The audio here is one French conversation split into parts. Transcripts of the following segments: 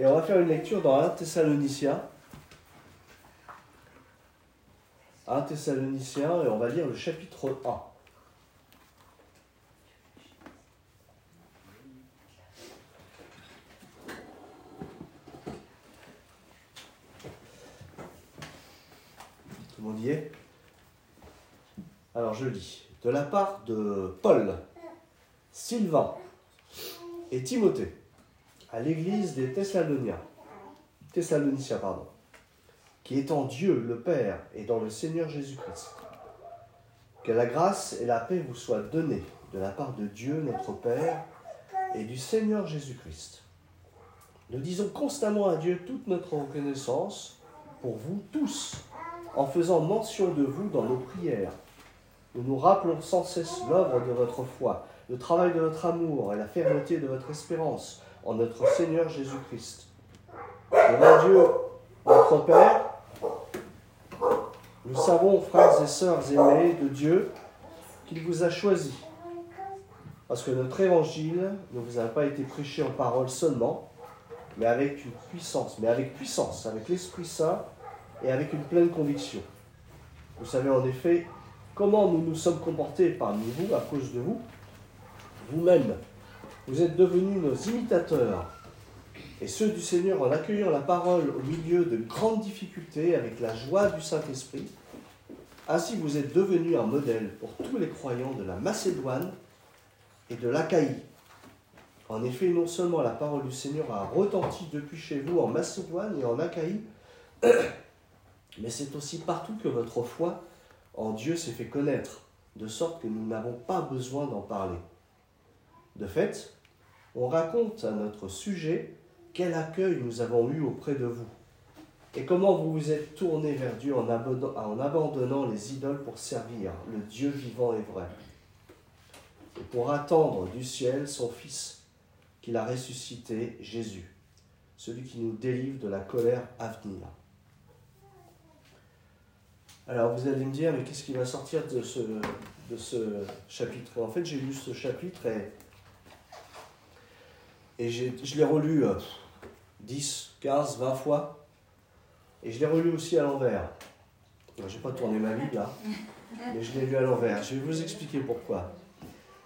Et on va faire une lecture dans 1 Thessaloniciens. 1 Thessaloniciens, et on va lire le chapitre 1. Tout le monde y est? Alors je lis. De la part de Paul, Sylvain et Timothée, à l'église des Thessaloniens, Thessaloniciens, pardon, qui est en Dieu le Père et dans le Seigneur Jésus-Christ. Que la grâce et la paix vous soient données de la part de Dieu notre Père et du Seigneur Jésus-Christ. Nous disons constamment à Dieu toute notre reconnaissance pour vous tous, en faisant mention de vous dans nos prières. Nous nous rappelons sans cesse l'œuvre de votre foi, le travail de votre amour et la fermeté de votre espérance en notre Seigneur Jésus-Christ. Devant Dieu, notre Père, nous savons, frères et sœurs aimés de Dieu, qu'il vous a choisis. Parce que notre évangile ne vous a pas été prêché en parole seulement, mais avec une puissance, mais avec puissance, avec l'Esprit Saint et avec une pleine conviction. Vous savez en effet comment nous nous sommes comportés parmi vous à cause de vous? Vous-même, vous êtes devenus nos imitateurs et ceux du Seigneur en accueillant la parole au milieu de grandes difficultés avec la joie du Saint-Esprit. Ainsi vous êtes devenus un modèle pour tous les croyants de la Macédoine et de l'Achaïe. En effet, non seulement la parole du Seigneur a retenti depuis chez vous en Macédoine et en Achaïe, mais c'est aussi partout que votre foi en Dieu s'est fait connaître, de sorte que nous n'avons pas besoin d'en parler. De fait, on raconte à notre sujet quel accueil nous avons eu auprès de vous, et comment vous vous êtes tourné vers Dieu en abandonnant les idoles pour servir le Dieu vivant et vrai, et pour attendre du ciel son Fils, qu'il a ressuscité, Jésus, celui qui nous délivre de la colère à venir. Alors vous allez me dire, mais qu'est-ce qui va sortir de ce, de ce chapitre? En fait, j'ai lu ce chapitre et, et je l'ai relu 10, 15, 20 fois. Et je l'ai relu aussi à l'envers. Je n'ai pas tourné ma Bible là, mais je l'ai lu à l'envers. Je vais vous expliquer pourquoi.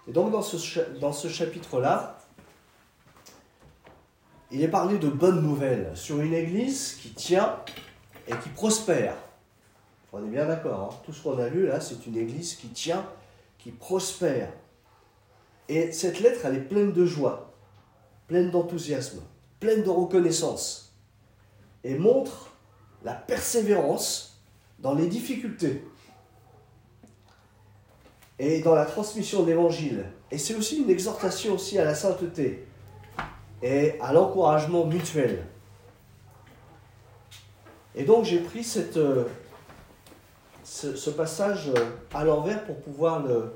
Et donc dans ce, dans ce chapitre-là, il est parlé de bonnes nouvelles sur une église qui tient et qui prospère. On est bien d'accord. Hein. Tout ce qu'on a lu là, c'est une église qui tient, qui prospère. Et cette lettre, elle est pleine de joie, pleine d'enthousiasme, pleine de reconnaissance. Et montre la persévérance dans les difficultés et dans la transmission de l'évangile. Et c'est aussi une exhortation aussi à la sainteté et à l'encouragement mutuel. Et donc j'ai pris cette, euh, ce, passage euh, à l'envers pour pouvoir le,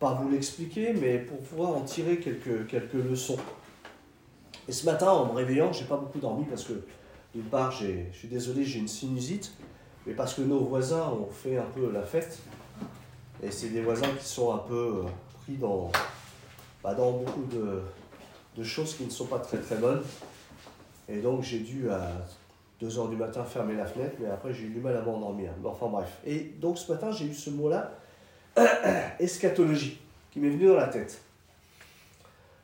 pas vous l'expliquer, mais pour pouvoir en tirer quelques, quelques leçons. Et ce matin, en me réveillant, j'ai pas beaucoup dormi parce que, d'une part, je suis désolé, j'ai une sinusite, mais parce que nos voisins ont fait un peu la fête. Et c'est des voisins qui sont un peu euh, pris dans, bah, dans beaucoup de, de, choses qui ne sont pas très très bonnes. Et donc j'ai dû à 2h du matin fermer la fenêtre, mais après j'ai eu du mal à m'endormir. Enfin bref. Et donc ce matin j'ai eu ce mot-là, eschatologie, qui m'est venu dans la tête.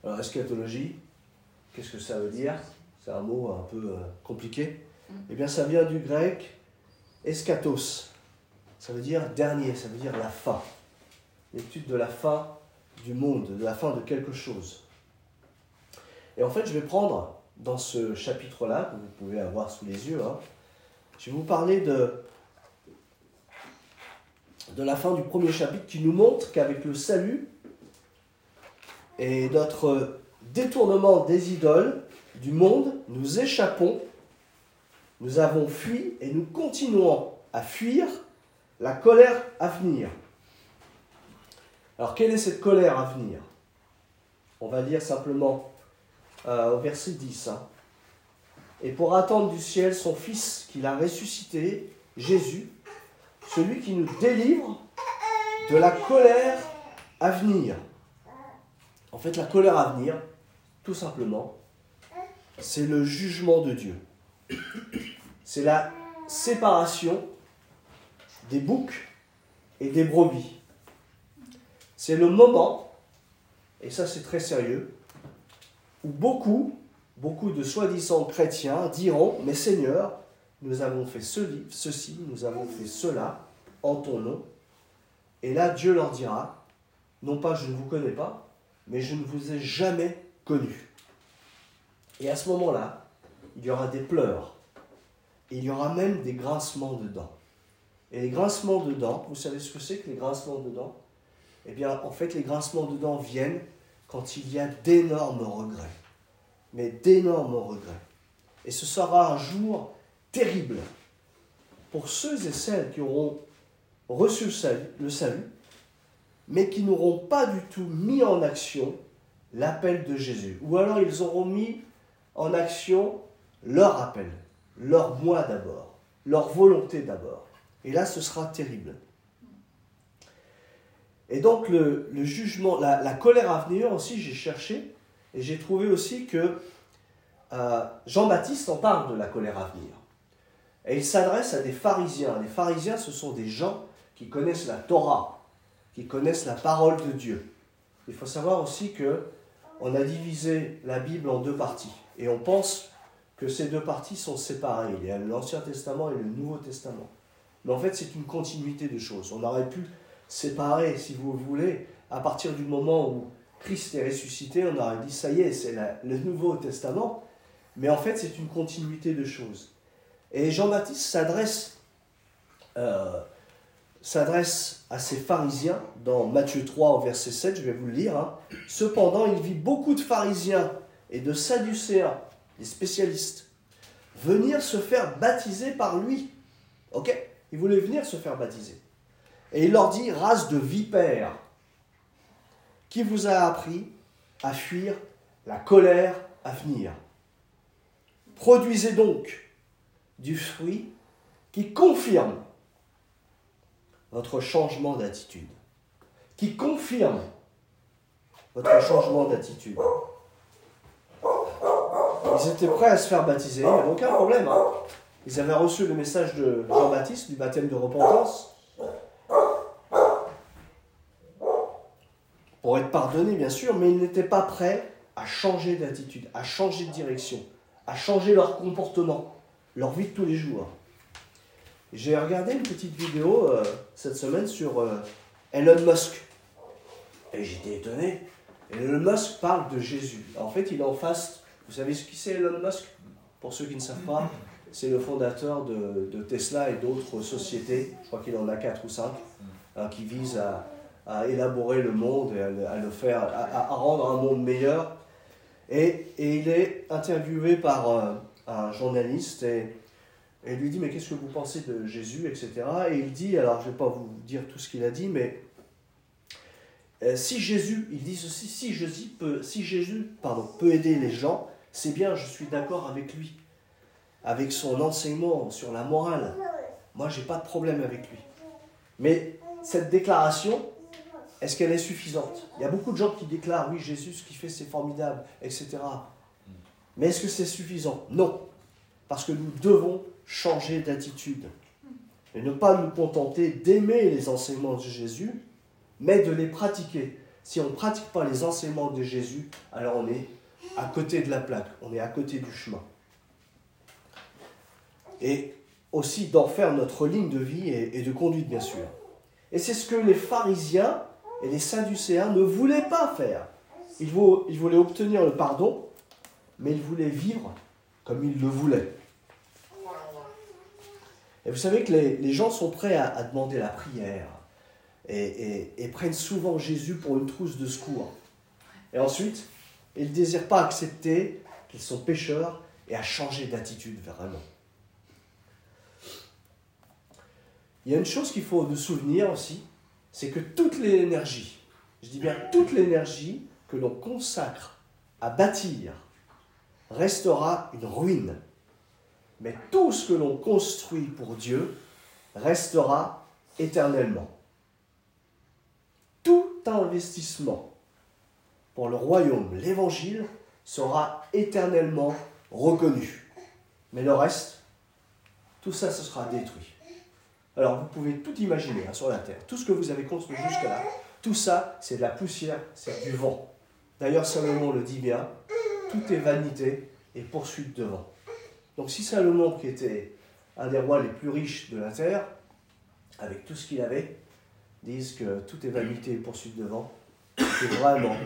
Alors eschatologie, qu'est-ce que ça veut dire? C'est un mot un peu euh, compliqué. Mm. Eh bien ça vient du grec eschatos. Ça veut dire dernier, ça veut dire la fin. L'étude de la fin du monde, de la fin de quelque chose. Et en fait, je vais prendre dans ce chapitre-là, que vous pouvez avoir sous les yeux, hein, je vais vous parler de, de la fin du premier chapitre qui nous montre qu'avec le salut et notre détournement des idoles du monde, nous échappons, nous avons fui et nous continuons à fuir la colère à venir. Alors quelle est cette colère à venir? On va lire simplement euh, au verset 10. Hein. Et pour attendre du ciel son Fils qu'il a ressuscité, Jésus, celui qui nous délivre de la colère à venir. En fait, la colère à venir, tout simplement, c'est le jugement de Dieu. C'est la séparation des boucs et des brebis. C'est le moment, et ça c'est très sérieux, où beaucoup, beaucoup de soi-disant chrétiens diront, mais Seigneur, nous avons fait ceci, nous avons fait cela en ton nom. Et là, Dieu leur dira, non pas je ne vous connais pas, mais je ne vous ai jamais connu. Et à ce moment-là, il y aura des pleurs. Il y aura même des grincements de dents. Et les grincements de dents, vous savez ce que c'est que les grincements de dents? Eh bien, en fait, les grincements de dents viennent quand il y a d'énormes regrets. Mais d'énormes regrets. Et ce sera un jour terrible pour ceux et celles qui auront reçu le salut, mais qui n'auront pas du tout mis en action l'appel de Jésus. Ou alors ils auront mis en action leur appel, leur moi d'abord, leur volonté d'abord. Et là, ce sera terrible. Et donc le, jugement, la, colère à venir aussi, j'ai cherché, et j'ai trouvé aussi que euh, Jean-Baptiste en parle de la colère à venir. Et il s'adresse à des pharisiens. Les pharisiens, ce sont des gens qui connaissent la Torah, qui connaissent la parole de Dieu. Il faut savoir aussi que on a divisé la Bible en deux parties. Et on pense que ces deux parties sont séparées. Il y a l'Ancien Testament et le Nouveau Testament. Mais en fait, c'est une continuité de choses. On aurait pu séparer, si vous voulez, à partir du moment où Christ est ressuscité, on aurait dit, ça y est, c'est le Nouveau Testament. Mais en fait, c'est une continuité de choses. Et Jean-Baptiste s'adresse euh, à ces pharisiens dans Matthieu 3 au verset 7, je vais vous le lire. Hein. Cependant, il vit beaucoup de pharisiens et de sadducéens, des spécialistes, venir se faire baptiser par lui. Ok? Il voulait venir se faire baptiser. Et il leur dit, race de vipères, qui vous a appris à fuir la colère à venir? Produisez donc du fruit qui confirme votre changement d'attitude, qui confirme votre changement d'attitude. Ils étaient prêts à se faire baptiser, il n'y avait aucun problème. Hein. Ils avaient reçu le message de Jean-Baptiste, du baptême de repentance, pour être pardonnés, bien sûr, mais ils n'étaient pas prêts à changer d'attitude, à changer de direction, à changer leur comportement, leur vie de tous les jours. J'ai regardé une petite vidéo euh, cette semaine sur euh, Elon Musk. Et j'étais étonné. Elon Musk parle de Jésus. En fait, il est en face. Vous savez ce qui c'est Elon Musk? Pour ceux qui ne savent pas, c'est le fondateur de, Tesla et d'autres sociétés. Je crois qu'il en a quatre ou cinq hein, qui visent à, élaborer le monde et à, le faire, à, rendre un monde meilleur. Et, et il est interviewé par euh, un journaliste et et lui dit, mais qu'est-ce que vous pensez de Jésus, etc. Et il dit, alors je ne vais pas vous dire tout ce qu'il a dit, mais euh, si Jésus, il dit ceci, si Jésus, peut, si Jésus pardon, peut aider les gens, c'est bien, je suis d'accord avec lui, avec son enseignement sur la morale. Moi, j'ai pas de problème avec lui. Mais cette déclaration, est-ce qu'elle est suffisante? Il y a beaucoup de gens qui déclarent, oui, Jésus, ce qu'il fait, c'est formidable, etc. Mais est-ce que c'est suffisant? Non. Parce que nous devons changer d'attitude et ne pas nous contenter d'aimer les enseignements de Jésus, mais de les pratiquer. Si on ne pratique pas les enseignements de Jésus, alors on est à côté de la plaque, on est à côté du chemin. Et aussi d'en faire notre ligne de vie et, de conduite, bien sûr. Et c'est ce que les pharisiens et les sadducéens ne voulaient pas faire. Ils voulaient obtenir le pardon, mais ils voulaient vivre comme ils le voulaient. Et vous savez que les, gens sont prêts à, demander la prière et, prennent souvent Jésus pour une trousse de secours. Et ensuite, ils ne désirent pas accepter qu'ils sont pécheurs et à changer d'attitude vraiment. Il y a une chose qu'il faut nous souvenir aussi, c'est que toute l'énergie, je dis bien toute l'énergie que l'on consacre à bâtir restera une ruine mais tout ce que l'on construit pour Dieu restera éternellement. Tout investissement pour le royaume, l'évangile, sera éternellement reconnu. Mais le reste, tout ça, ce sera détruit. Alors vous pouvez tout imaginer hein, sur la terre. Tout ce que vous avez construit jusqu'à là, tout ça, c'est de la poussière, c'est du vent. D'ailleurs, Salomon le dit bien, tout est vanité et poursuite de vent. Donc si Salomon, qui était un des rois les plus riches de la terre, avec tout ce qu'il avait, disent que tout est vanité et poursuite de vent, c'est vraiment,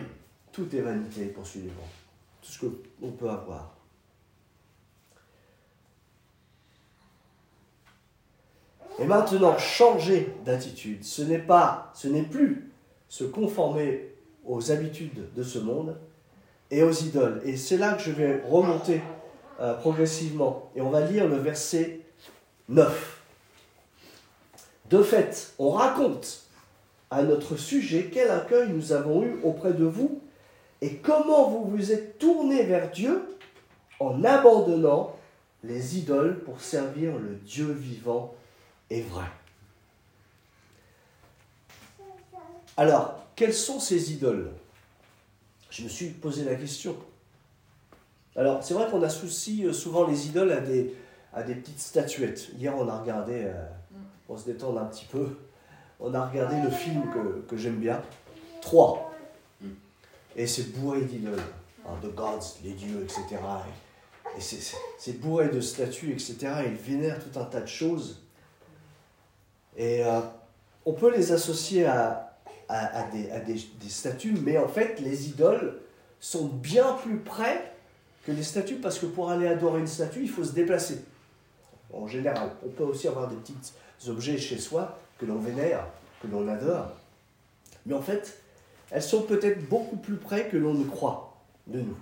tout est vanité et poursuite de vent. Tout ce qu'on peut avoir. Et maintenant, changer d'attitude, ce n'est pas, ce n'est plus se conformer aux habitudes de ce monde et aux idoles. Et c'est là que je vais remonter euh, progressivement. Et on va lire le verset 9. De fait, on raconte à notre sujet quel accueil nous avons eu auprès de vous et comment vous vous êtes tourné vers Dieu en abandonnant les idoles pour servir le Dieu vivant est vrai. Alors, quelles sont ces idoles? Je me suis posé la question. Alors, c'est vrai qu'on associe euh, souvent les idoles à des, à petites statuettes. Hier, on a regardé, euh, pour se détendre un petit peu, on a regardé le film que, j'aime bien, 3. Et c'est bourré d'idoles. Hein, the gods, les dieux, etc. Et, c'est bourré de statues, etc. Et ils vénèrent tout un tas de choses. Et euh, on peut les associer à, à, des, des, statues, mais en fait, les idoles sont bien plus près que les statues, parce que pour aller adorer une statue, il faut se déplacer. En général, on peut aussi avoir des petits objets chez soi que l'on vénère, que l'on adore. Mais en fait, elles sont peut-être beaucoup plus près que l'on ne croit de nous.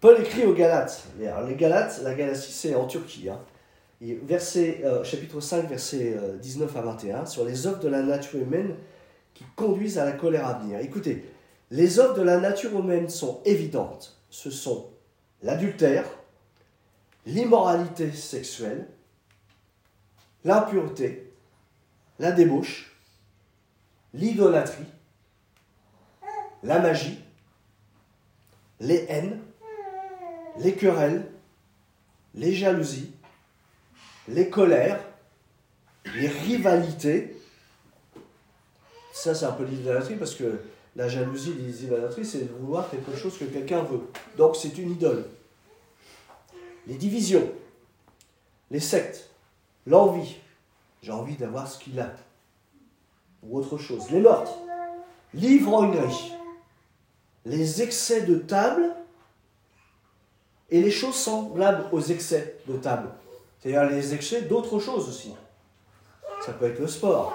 Paul écrit aux Galates. Les Galates, la Galatie, c'est en Turquie. Hein verset, euh, chapitre 5, versets 19 euh, à 21, sur les œuvres de la nature humaine qui conduisent à la colère à venir. Écoutez, les œuvres de la nature humaine sont évidentes. Ce sont l'adultère, l'immoralité sexuelle, l'impureté, la débauche, l'idolâtrie, la magie, les haines, les querelles, les jalousies, les colères, les rivalités. Ça, c'est un peu l'idolâtrie parce que la jalousie, l'idolâtrie, c'est de vouloir quelque chose que quelqu'un veut. Donc, c'est une idole. Les divisions, les sectes, l'envie. J'ai envie d'avoir ce qu'il a. Ou autre chose. Les meurtres, l'ivrognerie, les excès de table et les choses semblables aux excès de table. C'est-à-dire les excès d'autres choses aussi. Ça peut être le sport,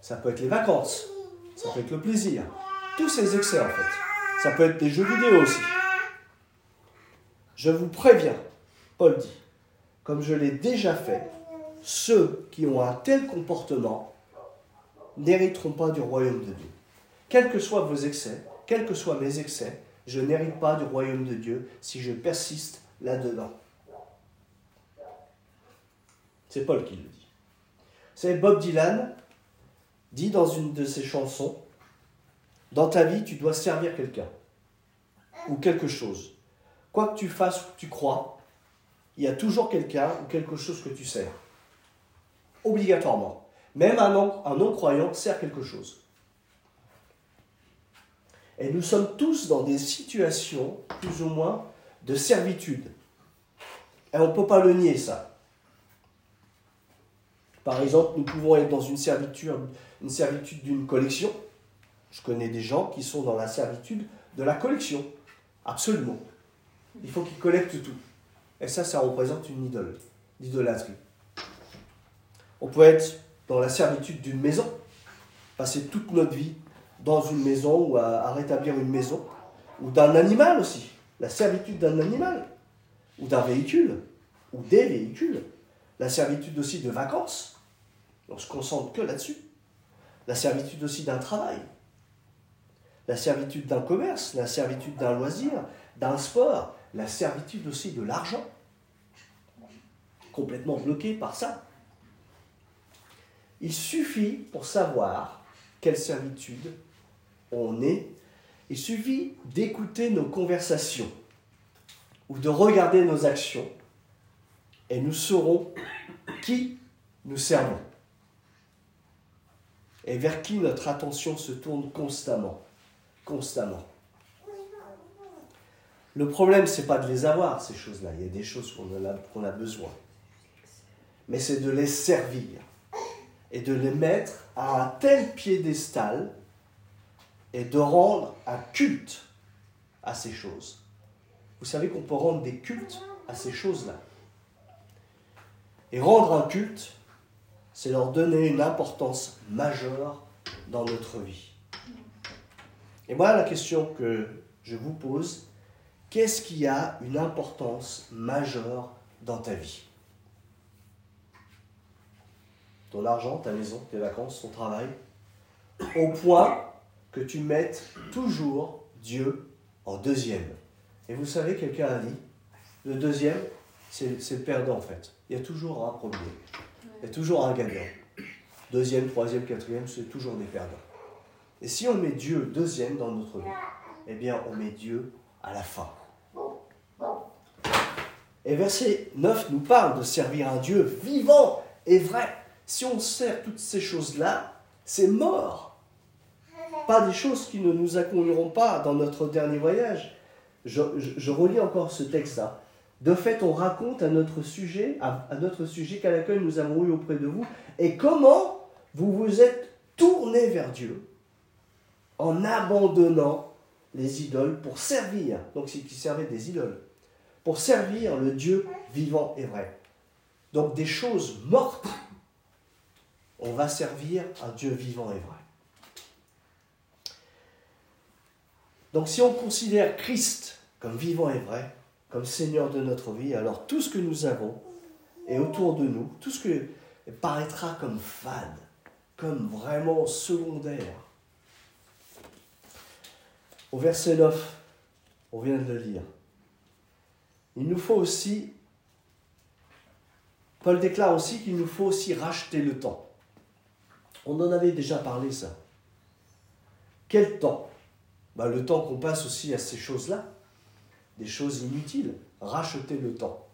ça peut être les vacances, ça peut être le plaisir. Tous ces excès en fait. Ça peut être des jeux vidéo aussi. Je vous préviens, Paul dit, comme je l'ai déjà fait, ceux qui ont un tel comportement n'hériteront pas du royaume de Dieu. Quels que soient vos excès, quels que soient mes excès, je n'hérite pas du royaume de Dieu si je persiste là-dedans. C'est Paul qui le dit. C'est Bob Dylan dit dans une de ses chansons Dans ta vie, tu dois servir quelqu'un ou quelque chose. Quoi que tu fasses ou que tu crois, il y a toujours quelqu'un ou quelque chose que tu sers. Obligatoirement. Même un non-croyant sert quelque chose. Et nous sommes tous dans des situations, plus ou moins, de servitude. Et on ne peut pas le nier, ça. Par exemple, nous pouvons être dans une servitude, une servitude d'une collection. Je connais des gens qui sont dans la servitude de la collection. Absolument. Il faut qu'ils collectent tout. Et ça, ça représente une idole, l'idolâtrie. On peut être dans la servitude d'une maison, passer toute notre vie dans une maison ou à, rétablir une maison, ou d'un animal aussi, la servitude d'un animal, ou d'un véhicule, ou des véhicules, la servitude aussi de vacances, on se concentre que là-dessus. La servitude aussi d'un travail, la servitude d'un commerce, la servitude d'un loisir, d'un sport, la servitude aussi de l'argent. Complètement bloqué par ça. Il suffit pour savoir quelle servitude on est, il suffit d'écouter nos conversations. ou de regarder nos actions et nous saurons qui nous servons et vers qui notre attention se tourne constamment. Constamment. Le problème, c'est pas de les avoir, ces choses-là. Il y a des choses qu'on a, a besoin. Mais c'est de les servir et de les mettre à un tel piédestal et de rendre un culte à ces choses. Vous savez qu'on peut rendre des cultes à ces choses-là. Et rendre un culte, c'est leur donner une importance majeure dans notre vie. Et voilà la question que je vous pose. Qu'est-ce qui a une importance majeure dans ta vie? Ton argent, ta maison, tes vacances, ton travail Au point que tu mettes toujours Dieu en deuxième. Et vous savez, quelqu'un a dit, le deuxième, c'est le perdant en fait. Il y a toujours un premier. A toujours un gagnant. Deuxième, troisième, quatrième, c'est toujours des perdants. Et si on met Dieu deuxième dans notre vie, eh bien on met Dieu à la fin. Et verset 9 nous parle de servir un Dieu vivant et vrai. Si on sert toutes ces choses-là, c'est mort. Pas des choses qui ne nous accueilleront pas dans notre dernier voyage. Je, relis encore ce texte-là. De fait, on raconte à notre sujet, à, notre sujet quel accueil nous avons eu auprès de vous et comment vous vous êtes tourné vers Dieu en abandonnant les idoles pour servir. Donc, c'est qui servait des idoles pour servir le Dieu vivant et vrai. Donc, des choses mortes, on va servir un Dieu vivant et vrai. Donc, si on considère Christ comme vivant et vrai, comme Seigneur de notre vie, alors tout ce que nous avons est autour de nous, tout ce que paraîtra comme fade, comme vraiment secondaire. Au verset 9, on vient de le lire. Il nous faut aussi, Paul déclare aussi qu'il nous faut aussi racheter le temps. On en avait déjà parlé ça. Quel temps? Bah, Le temps qu'on passe aussi à ces choses-là des choses inutiles, racheter le temps.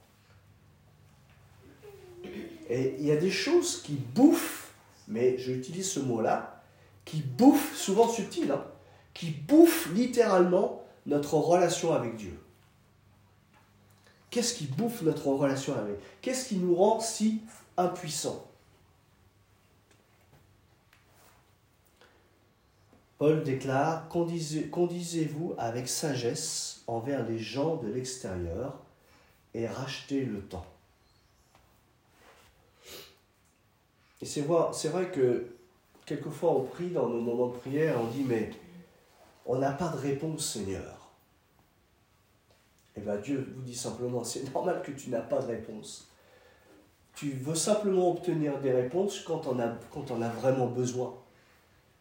Et il y a des choses qui bouffent, mais j'utilise ce mot-là, qui bouffent, souvent subtil, hein, qui bouffent littéralement notre relation avec Dieu. Qu'est-ce qui bouffe notre relation avec? Qu'est-ce qui nous rend si impuissants? Paul déclare Conduisez-vous avec sagesse envers les gens de l'extérieur et rachetez le temps. Et c'est vrai, que quelquefois on prie dans nos moments de prière, on dit Mais on n'a pas de réponse, Seigneur. Et eh bien Dieu vous dit simplement C'est normal que tu n'as pas de réponse. Tu veux simplement obtenir des réponses quand on a, quand on a vraiment besoin.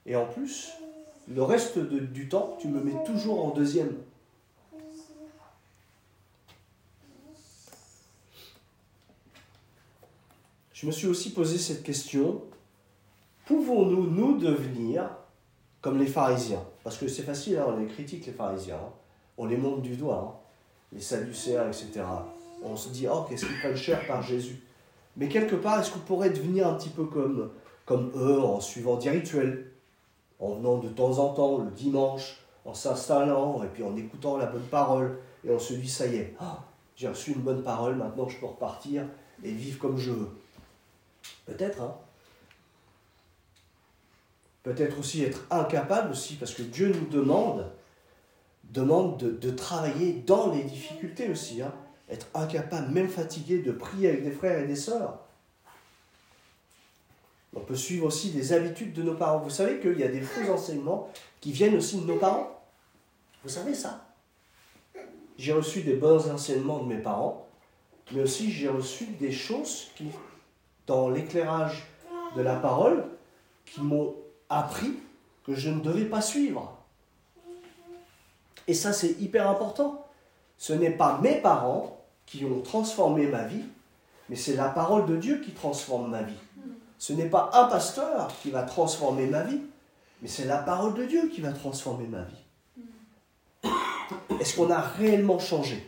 Et en plus, le reste du temps, tu me mets toujours en deuxième. Je me suis aussi posé cette question. Pouvons-nous nous devenir comme les pharisiens? Parce que c'est facile, hein, on les critique les pharisiens. Hein. On les monte du doigt. Hein. Les sadducéens, etc. On se dit, oh, qu'est-ce qu'ils prennent cher par Jésus Mais quelque part, est-ce qu'on pourrait devenir un petit peu comme, comme eux en suivant des rituels? En venant de temps en temps le dimanche, en s'installant et puis en écoutant la bonne parole, et on se dit ça y est, ah, j'ai reçu une bonne parole, maintenant je peux repartir et vivre comme je veux. Peut-être, hein. Peut-être aussi être incapable aussi, parce que Dieu nous demande, demande de, travailler dans les difficultés aussi, hein. être incapable, même fatigué, de prier avec des frères et des sœurs. On peut suivre aussi des habitudes de nos parents. Vous savez qu'il y a des faux enseignements qui viennent aussi de nos parents Vous savez ça? J'ai reçu des bons enseignements de mes parents, mais aussi j'ai reçu des choses qui, dans l'éclairage de la parole, qui m'ont appris que je ne devais pas suivre. Et ça, c'est hyper important. Ce n'est pas mes parents qui ont transformé ma vie, mais c'est la parole de Dieu qui transforme ma vie. Ce n'est pas un pasteur qui va transformer ma vie, mais c'est la parole de Dieu qui va transformer ma vie. Est-ce qu'on a réellement changé?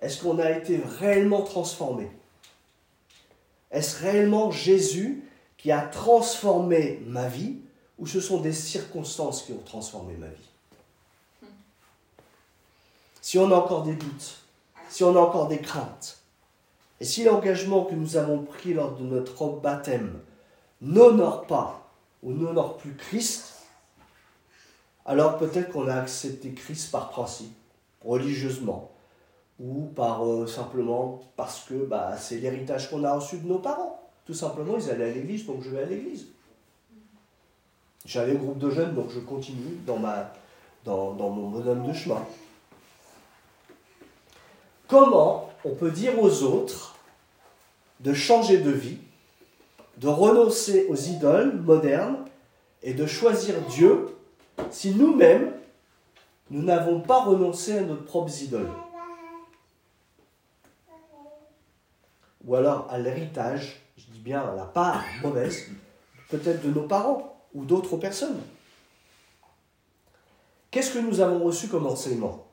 Est-ce qu'on a été réellement transformé? Est-ce réellement Jésus qui a transformé ma vie ou ce sont des circonstances qui ont transformé ma vie? Si on a encore des doutes, si on a encore des craintes, et si l'engagement que nous avons pris lors de notre baptême n'honore pas ou n'honore plus Christ, alors peut-être qu'on a accepté Christ par principe, religieusement, ou par euh, simplement parce que bah, c'est l'héritage qu'on a reçu de nos parents. Tout simplement, ils allaient à l'église, donc je vais à l'église. J'avais un groupe de jeunes, donc je continue dans, mon bonhomme de chemin. Comment on peut dire aux autres de changer de vie, de renoncer aux idoles modernes et de choisir Dieu si nous-mêmes, nous n'avons pas renoncé à nos propres idoles. Ou alors à l'héritage, je dis bien à la part mauvaise, peut-être de nos parents ou d'autres personnes. Qu'est-ce que nous avons reçu comme enseignement?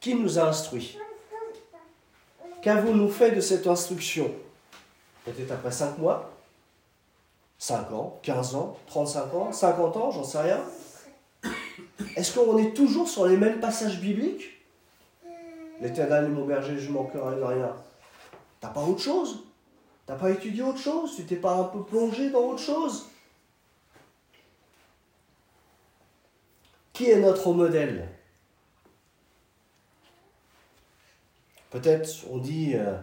Qui nous a instruits? Qu'avons-nous fait de cette instruction? Peut-être après 5 mois? 5 ans, 15 ans, 35 ans, 50 ans, j'en sais rien. Est-ce qu'on est toujours sur les mêmes passages bibliques? L'éternel est mon berger, je manquerai de rien. T'as pas autre chose? T'as pas étudié autre chose? Tu t'es pas un peu plongé dans autre chose? Qui est notre modèle? Peut-être on dit euh,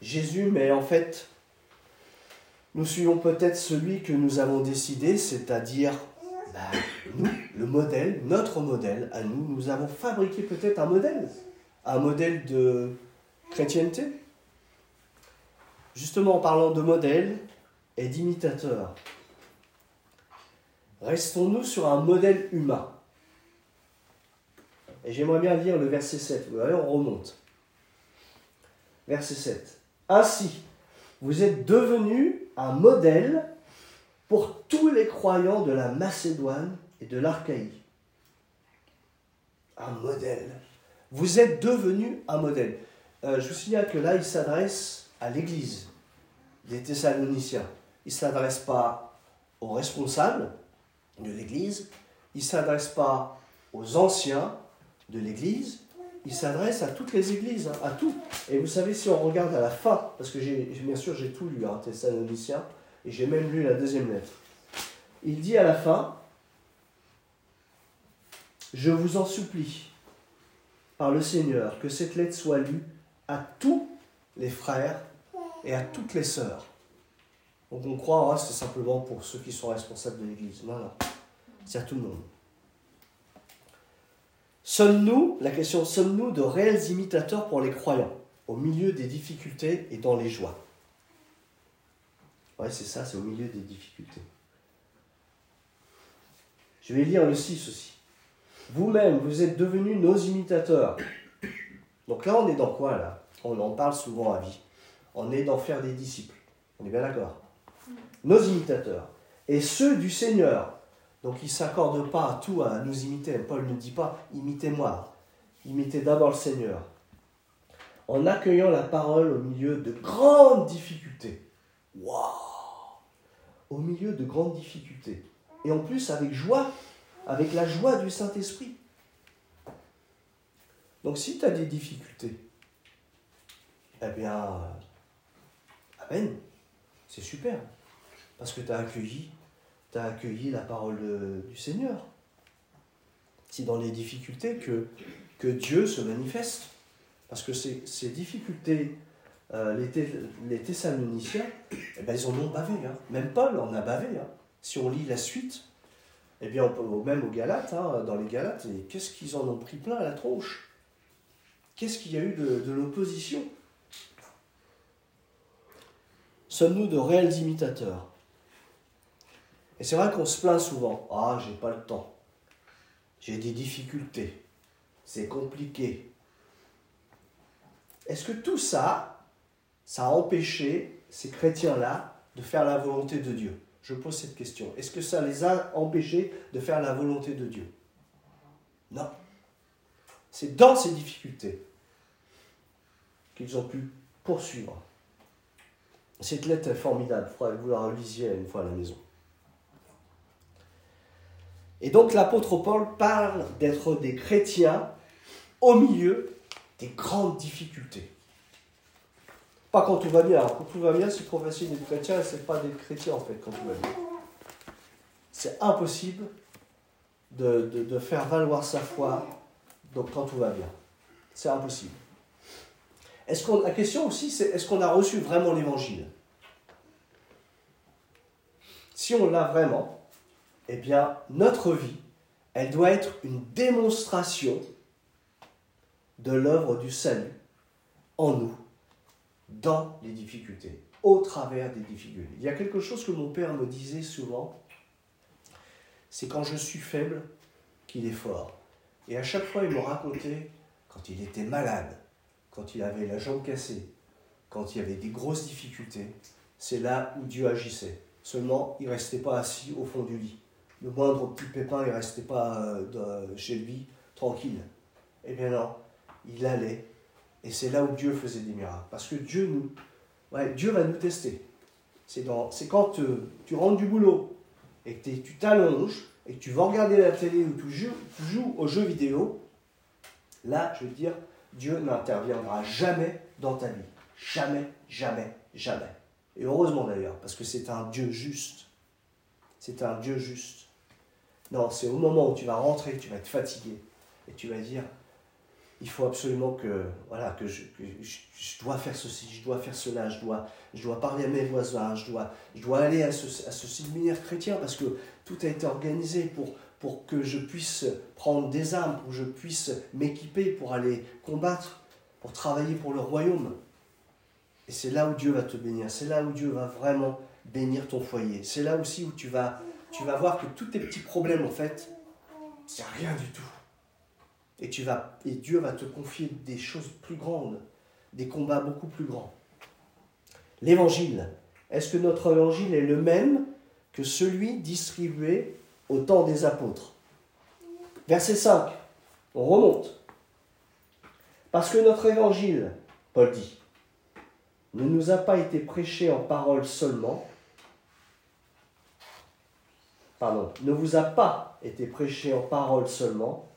Jésus, mais en fait, nous suivons peut-être celui que nous avons décidé, c'est-à-dire bah, nous, le modèle, notre modèle à nous. Nous avons fabriqué peut-être un modèle, un modèle de chrétienté. Justement, en parlant de modèle et d'imitateur, restons-nous sur un modèle humain. Et j'aimerais bien lire le verset 7. Vous voyez, on remonte verset 7. Ainsi, vous êtes devenus un modèle pour tous les croyants de la Macédoine et de l'Archaïe. Un modèle. Vous êtes devenus un modèle. Euh, je vous signale que là, il s'adresse à l'Église des Thessaloniciens. Il ne s'adresse pas aux responsables de l'Église, il ne s'adresse pas aux anciens de l'Église, il s'adresse à toutes les églises, hein, à tout. Et vous savez, si on regarde à la fin, parce que bien sûr j'ai tout lu, hein, Thessalonicien, et j'ai même lu la deuxième lettre. Il dit à la fin, je vous en supplie, par le Seigneur, que cette lettre soit lue à tous les frères et à toutes les sœurs. Donc on croit, hein, c'est simplement pour ceux qui sont responsables de l'Église. Non, non, c'est à tout le monde. Sommes-nous, la question, sommes-nous de réels imitateurs pour les croyants, au milieu des difficultés et dans les joies? Ouais, c'est ça, c'est au milieu des difficultés. Je vais lire le 6 aussi. Vous-même, vous êtes devenus nos imitateurs. Donc là, on est dans quoi là? On en parle souvent à vie. On est dans faire des disciples. On est bien d'accord? Nos imitateurs. Et ceux du Seigneur, donc il ne s'accorde pas à tout à nous imiter. Paul ne dit pas imitez-moi. Imitez d'abord le Seigneur. En accueillant la parole au milieu de grandes difficultés. Waouh Au milieu de grandes difficultés. Et en plus avec joie, avec la joie du Saint-Esprit. Donc si tu as des difficultés, eh bien, Amen. C'est super. Parce que tu as accueilli tu accueilli la parole du Seigneur. C'est dans les difficultés que, que Dieu se manifeste. Parce que ces, ces difficultés, euh, les, les, Thessaloniciens, eh ben, ils en ont bavé. Hein. Même Paul en a bavé. Hein. Si on lit la suite, eh bien, même aux Galates, hein, dans les Galates, qu'est-ce qu'ils en ont pris plein à la tronche? Qu'est-ce qu'il y a eu de, de l'opposition? Sommes-nous de réels imitateurs? Et c'est vrai qu'on se plaint souvent. Ah, j'ai pas le temps. J'ai des difficultés. C'est compliqué. Est-ce que tout ça, ça a empêché ces chrétiens-là de faire la volonté de Dieu? Je pose cette question. Est-ce que ça les a empêchés de faire la volonté de Dieu? Non. C'est dans ces difficultés qu'ils ont pu poursuivre. Cette lettre est formidable, il faudrait que vous la relisiez une fois à la maison. Et donc l'apôtre Paul parle d'être des chrétiens au milieu des grandes difficultés. Pas quand tout va bien. Quand tout va bien, c'est trop facile d'être chrétien et c'est pas des chrétiens en fait quand tout va bien. C'est impossible de, faire valoir sa foi donc, quand tout va bien. C'est impossible. Est-ce qu'on, la question aussi, c'est est-ce qu'on a reçu vraiment l'évangile? Si on l'a vraiment, eh bien, notre vie, elle doit être une démonstration de l'œuvre du salut en nous, dans les difficultés, au travers des difficultés. Il y a quelque chose que mon père me disait souvent, c'est quand je suis faible qu'il est fort. Et à chaque fois, il me racontait quand il était malade, quand il avait la jambe cassée, quand il y avait des grosses difficultés, c'est là où Dieu agissait. Seulement, il ne restait pas assis au fond du lit. Le moindre petit pépin, il ne restait pas euh, chez lui tranquille. Eh bien non, il allait. Et c'est là où Dieu faisait des miracles. Parce que Dieu nous... Ouais, Dieu va nous tester. C'est quand euh, tu rentres du boulot et que tu t'allonges et que tu vas regarder la télé ou tu joues, tu joues aux jeux vidéo, là, je veux dire, Dieu n'interviendra jamais dans ta vie. Jamais, jamais, jamais. Et heureusement d'ailleurs, parce que c'est un Dieu juste. C'est un Dieu juste. Non, c'est au moment où tu vas rentrer, tu vas être fatigué, et tu vas dire, il faut absolument que, voilà, que, je, dois faire ceci, je dois faire cela, je dois, je dois parler à mes voisins, je dois, je dois aller à ce, à ce séminaire chrétien parce que tout a été organisé pour, pour que je puisse prendre des armes, pour que je puisse m'équiper pour aller combattre, pour travailler pour le royaume. Et c'est là où Dieu va te bénir, c'est là où Dieu va vraiment bénir ton foyer. C'est là aussi où tu vas, tu vas voir que tous tes petits problèmes, en fait, c'est rien du tout. Et, tu vas, et Dieu va te confier des choses plus grandes, des combats beaucoup plus grands. L'évangile. Est-ce que notre évangile est le même que celui distribué au temps des apôtres? Verset 5. On remonte. Parce que notre évangile, Paul dit, ne nous a pas été prêché en parole seulement, pardon, ne vous a pas été prêché en parole seulement,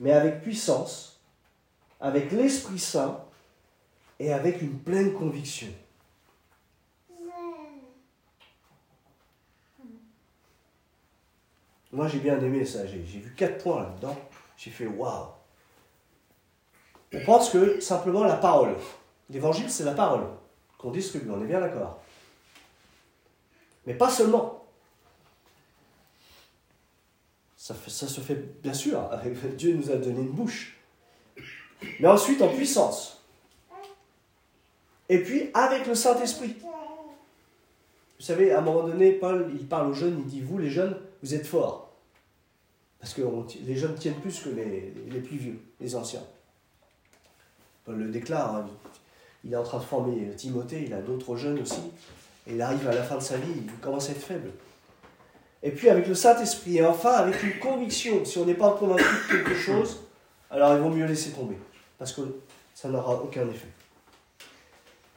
mais avec puissance, avec l'Esprit Saint et avec une pleine conviction. Moi, j'ai bien aimé ça. J'ai vu quatre points là-dedans. J'ai fait waouh. On pense que simplement la parole. L'évangile, c'est la parole qu'on distribue. On est bien d'accord. Mais pas seulement. Ça, se fait bien sûr, Dieu nous a donné une bouche. Mais ensuite en puissance. Et puis avec le Saint-Esprit. Vous savez, à un moment donné, Paul, il parle aux jeunes, il dit, vous les jeunes, vous êtes forts. Parce que les jeunes tiennent plus que les, plus vieux, les anciens. Paul le déclare, hein. il est en train de former Timothée, il a d'autres jeunes aussi, et il arrive à la fin de sa vie, il commence à être faible et puis avec le Saint-Esprit, et enfin avec une conviction. Si on n'est pas convaincu de quelque chose, alors il vaut mieux laisser tomber, parce que ça n'aura aucun effet.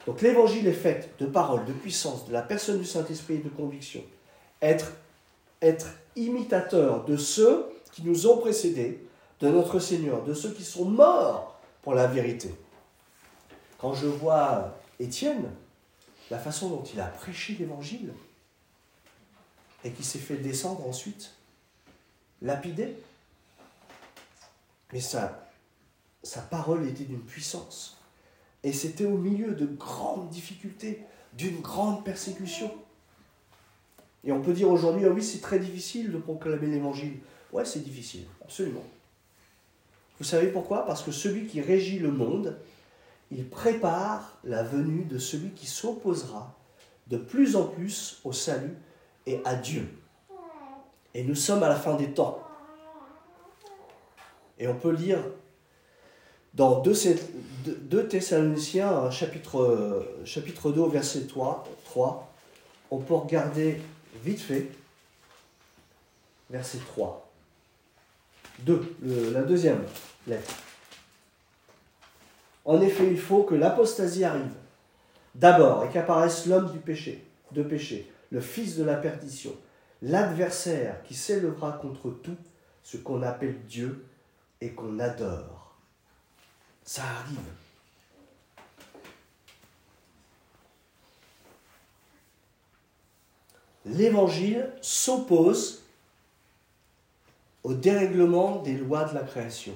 Donc l'évangile est fait de paroles, de puissance, de la personne du Saint-Esprit et de conviction. Être, être imitateur de ceux qui nous ont précédés, de notre Seigneur, de ceux qui sont morts pour la vérité. Quand je vois Étienne, la façon dont il a prêché l'évangile, et qui s'est fait descendre ensuite, lapidé. Mais sa, sa parole était d'une puissance. Et c'était au milieu de grandes difficultés, d'une grande persécution. Et on peut dire aujourd'hui, ah oui, c'est très difficile de proclamer l'évangile. Ouais, c'est difficile, absolument. Vous savez pourquoi? Parce que celui qui régit le monde, il prépare la venue de celui qui s'opposera de plus en plus au salut à Dieu. Et nous sommes à la fin des temps. Et on peut lire dans 2, Thessaloniciens, chapitre, chapitre 2, verset 3, 3, on peut regarder vite fait, verset 3. 2, la deuxième lettre. En effet, il faut que l'apostasie arrive. D'abord, et qu'apparaisse l'homme du péché, de péché, le fils de la perdition, l'adversaire qui s'élèvera contre tout ce qu'on appelle Dieu et qu'on adore. Ça arrive. L'évangile s'oppose au dérèglement des lois de la création.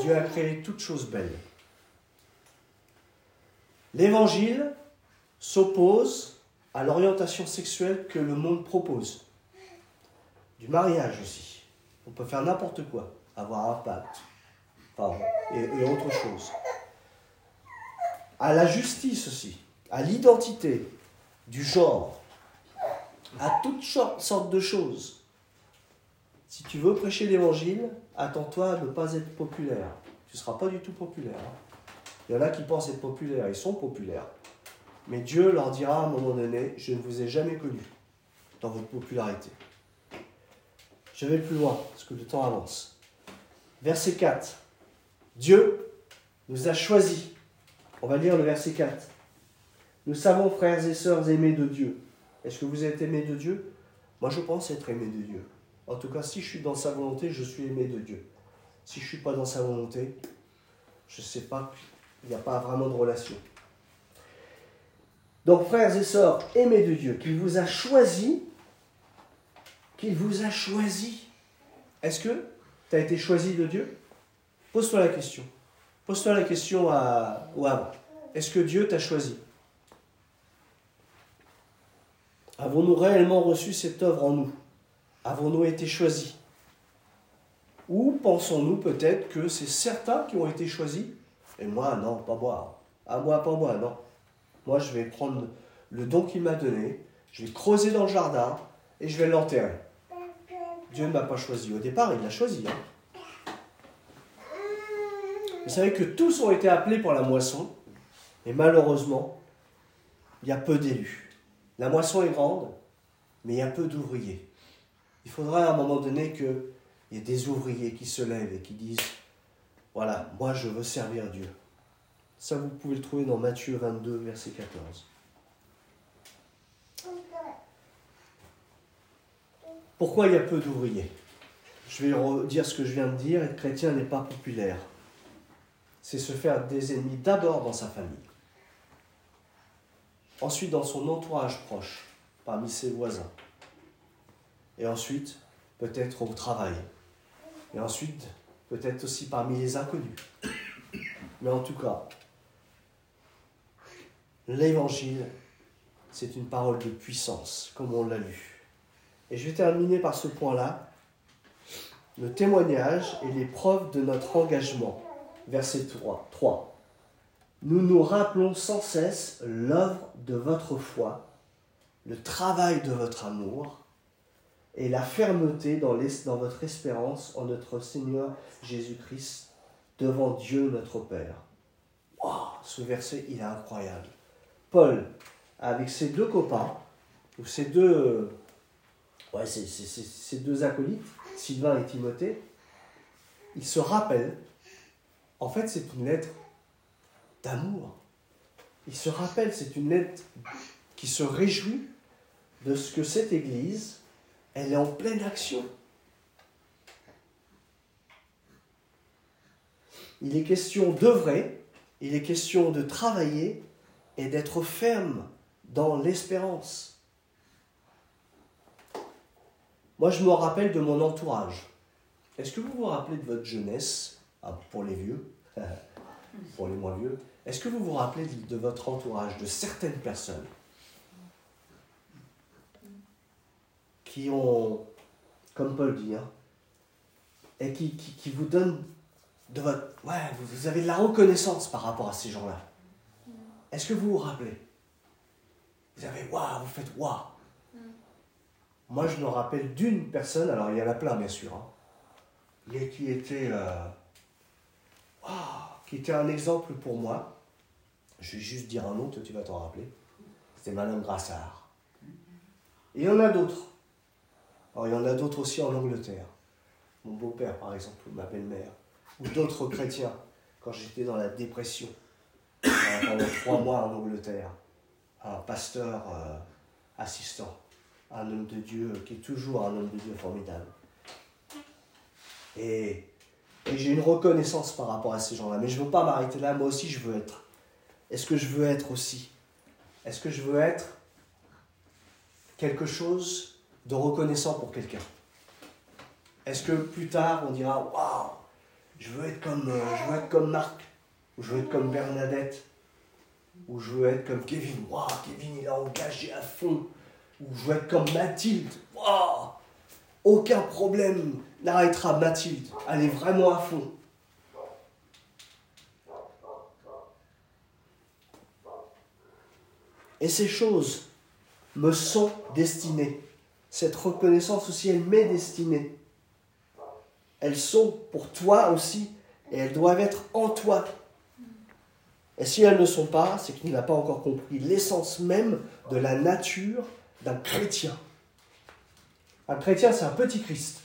Dieu a créé toutes choses belles. L'évangile s'oppose à l'orientation sexuelle que le monde propose. Du mariage aussi. On peut faire n'importe quoi, avoir un pacte, et, et autre chose. À la justice aussi, à l'identité, du genre, à toutes sortes de choses. Si tu veux prêcher l'évangile, attends-toi à ne pas être populaire. Tu ne seras pas du tout populaire. Il y en a qui pensent être populaires, ils sont populaires. Mais Dieu leur dira à un moment donné, je ne vous ai jamais connu dans votre popularité. Je vais plus loin, parce que le temps avance. Verset 4. Dieu nous a choisis. On va lire le verset 4. Nous savons, frères et sœurs aimés de Dieu. Est-ce que vous êtes aimés de Dieu? Moi, je pense être aimé de Dieu. En tout cas, si je suis dans sa volonté, je suis aimé de Dieu. Si je ne suis pas dans sa volonté, je ne sais pas, il n'y a pas vraiment de relation. Donc, frères et sœurs, aimés de Dieu, qu'il vous a choisi, qu'il vous a choisi. Est-ce que tu as été choisi de Dieu? Pose-toi la question. Pose-toi la question à Wab. Est-ce que Dieu t'a choisi? Avons-nous réellement reçu cette œuvre en nous? Avons-nous été choisis? Ou pensons-nous peut-être que c'est certains qui ont été choisis? Et moi, non, pas moi. À moi, pas moi, non. Moi, je vais prendre le don qu'il m'a donné, je vais creuser dans le jardin et je vais l'enterrer. Dieu ne m'a pas choisi. Au départ, il l'a choisi. Hein. Vous savez que tous ont été appelés pour la moisson, et malheureusement, il y a peu d'élus. La moisson est grande, mais il y a peu d'ouvriers. Il faudra à un moment donné qu'il y ait des ouvriers qui se lèvent et qui disent, voilà, moi je veux servir Dieu. Ça, vous pouvez le trouver dans Matthieu 22, verset 14. Pourquoi il y a peu d'ouvriers? Je vais redire ce que je viens de dire, être chrétien n'est pas populaire. C'est se faire des ennemis d'abord dans sa famille, ensuite dans son entourage proche, parmi ses voisins, et ensuite peut-être au travail, et ensuite peut-être aussi parmi les inconnus. Mais en tout cas, l'évangile, c'est une parole de puissance, comme on l'a lu. Et je vais terminer par ce point-là, le témoignage et les preuves de notre engagement. Verset 3. 3. Nous nous rappelons sans cesse l'œuvre de votre foi, le travail de votre amour, et la fermeté dans, dans votre espérance en notre Seigneur Jésus-Christ devant Dieu notre Père. ce verset, il est incroyable. Paul, avec ses deux copains, ou ses deux, ouais, ses, deux acolytes, Sylvain et Timothée, il se rappelle, en fait c'est une lettre d'amour. Il se rappelle, c'est une lettre qui se réjouit de ce que cette Église elle est en pleine action. Il est question d'œuvrer, il est question de travailler et d'être ferme dans l'espérance. Moi, je me rappelle de mon entourage. Est-ce que vous vous rappelez de votre jeunesse, ah, pour les vieux, pour les moins vieux, est-ce que vous vous rappelez de votre entourage, de certaines personnes qui ont, comme Paul dit, hein, et qui, qui, vous donnent de votre... Ouais, vous avez de la reconnaissance par rapport à ces gens-là? Est-ce que vous vous rappelez? Vous avez waouh, vous faites waouh. Moi, je me rappelle d'une personne, alors il y en a plein bien sûr, hein, mais qui était, euh, qui était un exemple pour moi. Je vais juste dire un nom, tu vas t'en rappeler. C'était Madame Grassard. Et il y en a d'autres. Alors il y en a d'autres aussi en Angleterre. Mon beau-père, par exemple, ou ma belle-mère, ou d'autres chrétiens, quand j'étais dans la dépression. Pendant trois mois en Angleterre, un pasteur euh, assistant, un homme de Dieu qui est toujours un homme de Dieu formidable. Et, j'ai une reconnaissance par rapport à ces gens-là, mais je ne veux pas m'arrêter là, moi aussi je veux être. Est-ce que je veux être aussi? Est-ce que je veux être quelque chose de reconnaissant pour quelqu'un? Est-ce que plus tard on dira Waouh, je veux être comme, euh, je veux être comme Marc, ou je veux être comme Bernadette, ou je veux être comme Kevin. Waouh, Kevin il a engagé à fond. Ou je veux être comme Mathilde. Waouh, aucun problème n'arrêtera Mathilde. Elle est vraiment à fond. Et ces choses me sont destinées. Cette reconnaissance aussi, elle m'est destinée. Elles sont pour toi aussi et elles doivent être en toi. Et si elles ne sont pas, c'est qu'il n'a pas encore compris l'essence même de la nature d'un chrétien. Un chrétien, c'est un petit Christ.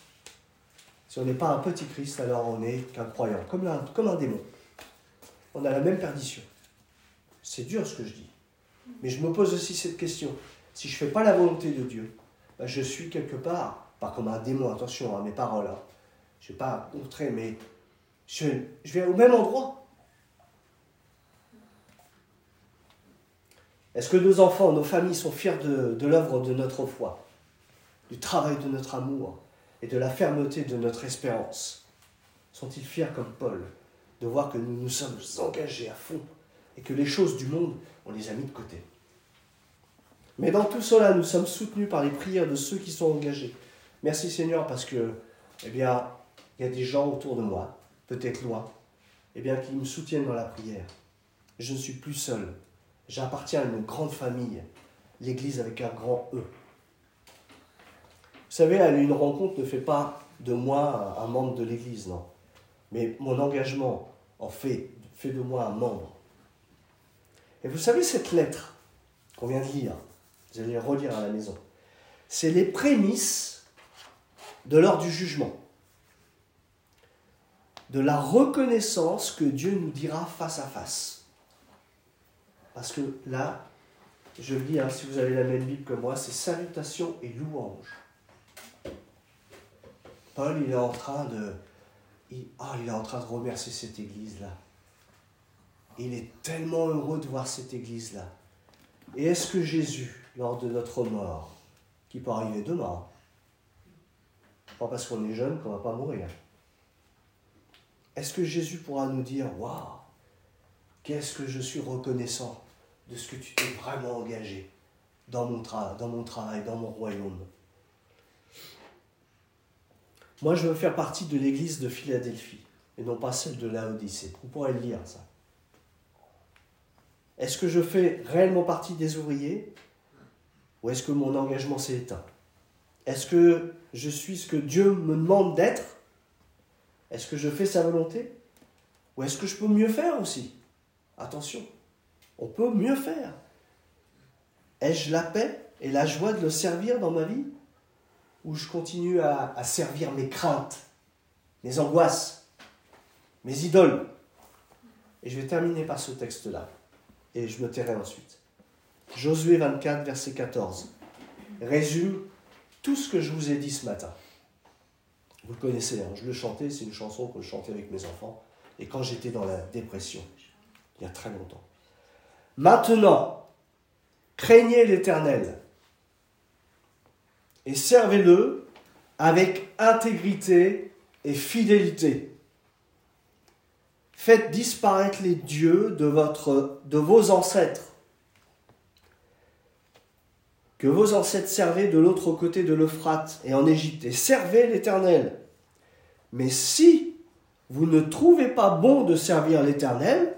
Si on n'est pas un petit Christ, alors on n'est qu'un croyant, comme un, comme un démon. On a la même perdition. C'est dur ce que je dis. Mais je me pose aussi cette question. Si je ne fais pas la volonté de Dieu, ben je suis quelque part, pas comme un démon, attention à mes paroles, hein. je ne vais pas montrer, mais je, je vais au même endroit. Est-ce que nos enfants, nos familles sont fiers de, l'œuvre de notre foi, du travail de notre amour et de la fermeté de notre espérance? Sont-ils fiers comme Paul de voir que nous nous sommes engagés à fond et que les choses du monde, on les a mis de côté? Mais dans tout cela, nous sommes soutenus par les prières de ceux qui sont engagés. Merci Seigneur parce que, eh bien, il y a des gens autour de moi, peut-être loin, eh bien, qui me soutiennent dans la prière. Je ne suis plus seul. J'appartiens à une grande famille, l'Église avec un grand E. Vous savez, une rencontre ne fait pas de moi un membre de l'Église, non. Mais mon engagement en fait, fait de moi un membre. Et vous savez, cette lettre qu'on vient de lire, vous allez relire à la maison, c'est les prémices de l'heure du jugement, de la reconnaissance que Dieu nous dira face à face. Parce que là, je le dis, hein, si vous avez la même Bible que moi, c'est salutation et louange. Paul, il est en train de, il, ah, il est en train de remercier cette église-là. Il est tellement heureux de voir cette église-là. Et est-ce que Jésus, lors de notre mort, qui peut arriver demain, pas parce qu'on est jeune qu'on ne va pas mourir, est-ce que Jésus pourra nous dire Waouh, qu'est-ce que je suis reconnaissant? De ce que tu t'es vraiment engagé dans mon, dans mon travail, dans mon royaume. Moi, je veux faire partie de l'église de Philadelphie et non pas celle de Laodicée. Vous pourrez le lire, ça. Est-ce que je fais réellement partie des ouvriers ou est-ce que mon engagement s'est éteint? Est-ce que je suis ce que Dieu me demande d'être? Est-ce que je fais sa volonté? Ou est-ce que je peux mieux faire aussi? Attention, on peut mieux faire. Ai-je la paix et la joie de le servir dans ma vie? Ou je continue à, servir mes craintes, mes angoisses, mes idoles? Et je vais terminer par ce texte-là et je me tairai ensuite. Josué 24, verset 14, résume tout ce que je vous ai dit ce matin. Vous le connaissez, hein, je le chantais, c'est une chanson que je chantais avec mes enfants, et quand j'étais dans la dépression, il y a très longtemps. Maintenant, craignez l'Éternel et servez-le avec intégrité et fidélité. Faites disparaître les dieux de, vos ancêtres, que vos ancêtres servaient de l'autre côté de l'Euphrate et en Égypte, et servez l'Éternel. Mais si vous ne trouvez pas bon de servir l'Éternel,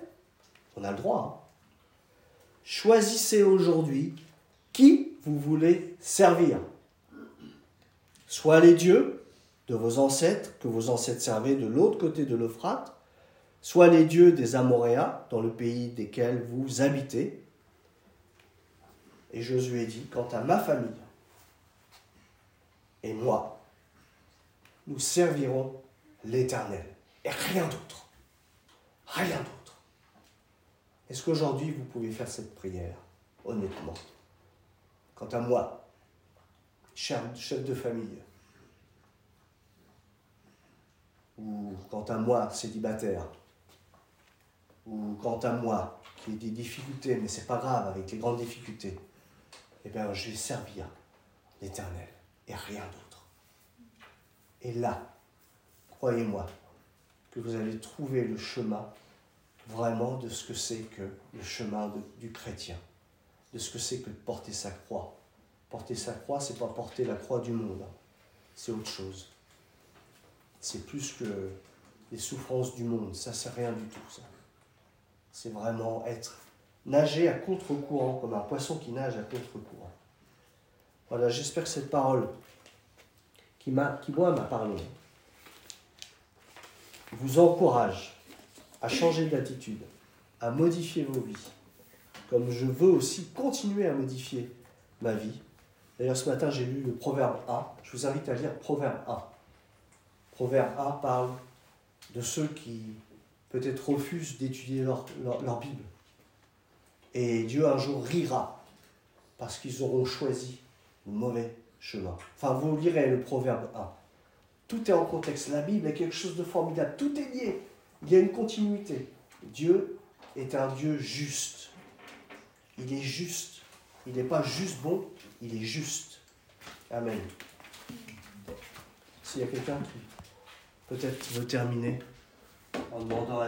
on a le droit, hein. Choisissez aujourd'hui qui vous voulez servir. Soit les dieux de vos ancêtres, que vos ancêtres servaient de l'autre côté de l'Euphrate, soit les dieux des Amoréens, dans le pays desquels vous habitez. Et Josué dit, quant à ma famille et moi, nous servirons l'Éternel et rien d'autre. Rien d'autre. Est-ce qu'aujourd'hui vous pouvez faire cette prière, honnêtement Quant à moi, cher chef de famille, ou quant à moi, célibataire, ou quant à moi, qui ai des difficultés, mais c'est pas grave avec les grandes difficultés, eh bien, je vais servir l'Éternel et rien d'autre. Et là, croyez-moi, que vous allez trouver le chemin vraiment de ce que c'est que le chemin du chrétien, de ce que c'est que de porter sa croix. Porter sa croix, c'est pas porter la croix du monde, c'est autre chose. C'est plus que les souffrances du monde, ça c'est rien du tout ça. C'est vraiment être nager à contre-courant comme un poisson qui nage à contre-courant. Voilà, j'espère que cette parole qui qui moi m'a parlé vous encourage à changer d'attitude, à modifier vos vies, comme je veux aussi continuer à modifier ma vie. D'ailleurs, ce matin, j'ai lu le Proverbe A. Je vous invite à lire Proverbe A. Proverbe A parle de ceux qui peut-être refusent d'étudier leur, leur, Bible. Et Dieu un jour rira parce qu'ils auront choisi le mauvais chemin. Enfin, vous lirez le Proverbe A. Tout est en contexte. La Bible est quelque chose de formidable. Tout est lié. Il y a une continuité. Dieu est un Dieu juste. Il est juste. Il n'est pas juste bon, il est juste. Amen. S'il y a quelqu'un qui peut-être veut terminer en demandant à Dieu.